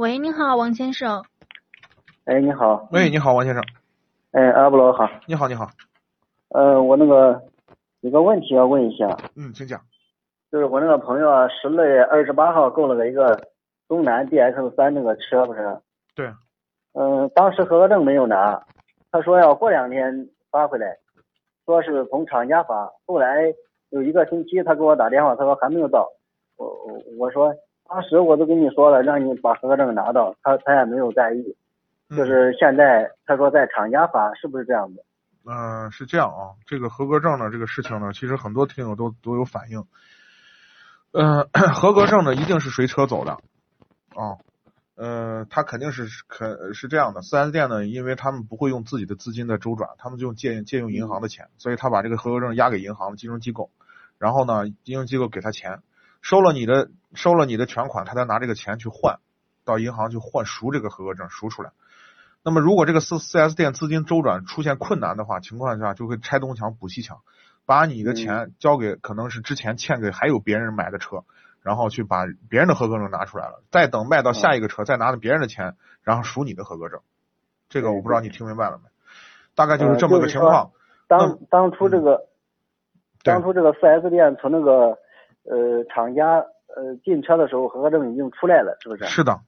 喂，你好，王先生。哎，你好。喂，你好，王先生。哎，阿布罗好。你好，你好。呃，我那个有个问题要问一下。嗯，请讲。就是我那个朋友啊，十月二十八号购了个一个东南 D X 三那个车，不是？对。嗯，当时合格证没有拿，他说要过两天发回来，说是从厂家发。后来有一个星期，他给我打电话，他说还没有到。我我我说。当时我都跟你说了，让你把合格证拿到，他他也没有在意，就是现在他说在厂家发，是不是这样的？嗯，是这样啊。这个合格证呢这个事情呢，其实很多听友都都有反映。嗯，合格证呢一定是随车走的啊。呃，他肯定是肯是这样的。四 S 店呢，因为他们不会用自己的资金在周转，他们就借借用银行的钱，所以他把这个合格证押给银行的金融机构，然后呢，金融机构给他钱。收了你的收了你的全款，他再拿这个钱去换，到银行去换赎这个合格证赎出来。那么如果这个四四 S 店资金周转出现困难的话，情况下就会拆东墙补西墙，把你的钱交给可能是之前欠给还有别人买的车，然后去把别人的合格证拿出来了，再等卖到下一个车，再拿着别人的钱，然后赎你的合格证。这个我不知道你听明白了没？大概就是这么个情况。当当初这个当初这个四 S 店从那个。呃，厂家呃进车的时候合格证已经出来了，是不是？是的，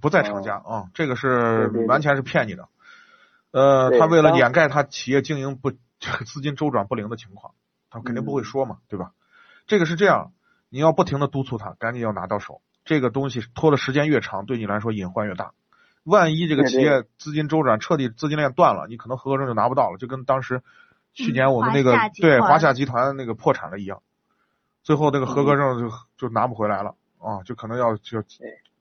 不在厂家啊，这个是完全是骗你的。呃，他为了掩盖他企业经营不资金周转不灵的情况，他肯定不会说嘛，对吧？这个是这样，你要不停的督促他，赶紧要拿到手。这个东西拖的时间越长，对你来说隐患越大。万一这个企业资金周转彻底资金链断了，你可能合格证就拿不到了，就跟当时去年我们那个对华夏集团那个破产了一样。最后那个合格证就就拿不回来了啊，就可能要就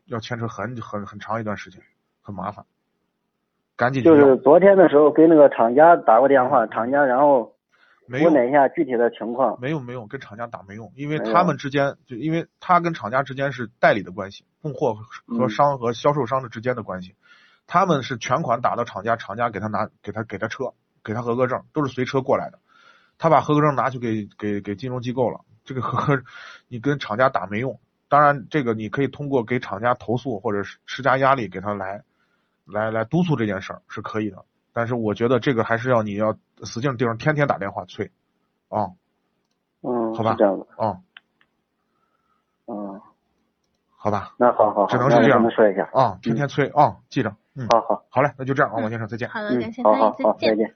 要牵扯很很很长一段时间，很麻烦。赶紧就是昨天的时候给那个厂家打过电话，厂家然后问了一下具体的情况。没有没有，跟厂家打没用，因为他们之间就因为他跟厂家之间是代理的关系，供货和商和销售商的之间的关系，他们是全款打到厂家，厂家给他拿给他给他车，给他合格证，都是随车过来的，他把合格证拿去给给给金融机构了。这个和你跟厂家打没用，当然这个你可以通过给厂家投诉或者是施加压力给他来来来督促这件事儿是可以的，但是我觉得这个还是要你要使劲盯着，天天打电话催啊，嗯，好吧，这样的，啊，嗯，好吧，那好好，只能是这样说一下。啊，天天催啊，记着，嗯，好好，好嘞，那就这样啊，王先生再见，好的，感谢，好好好，再见。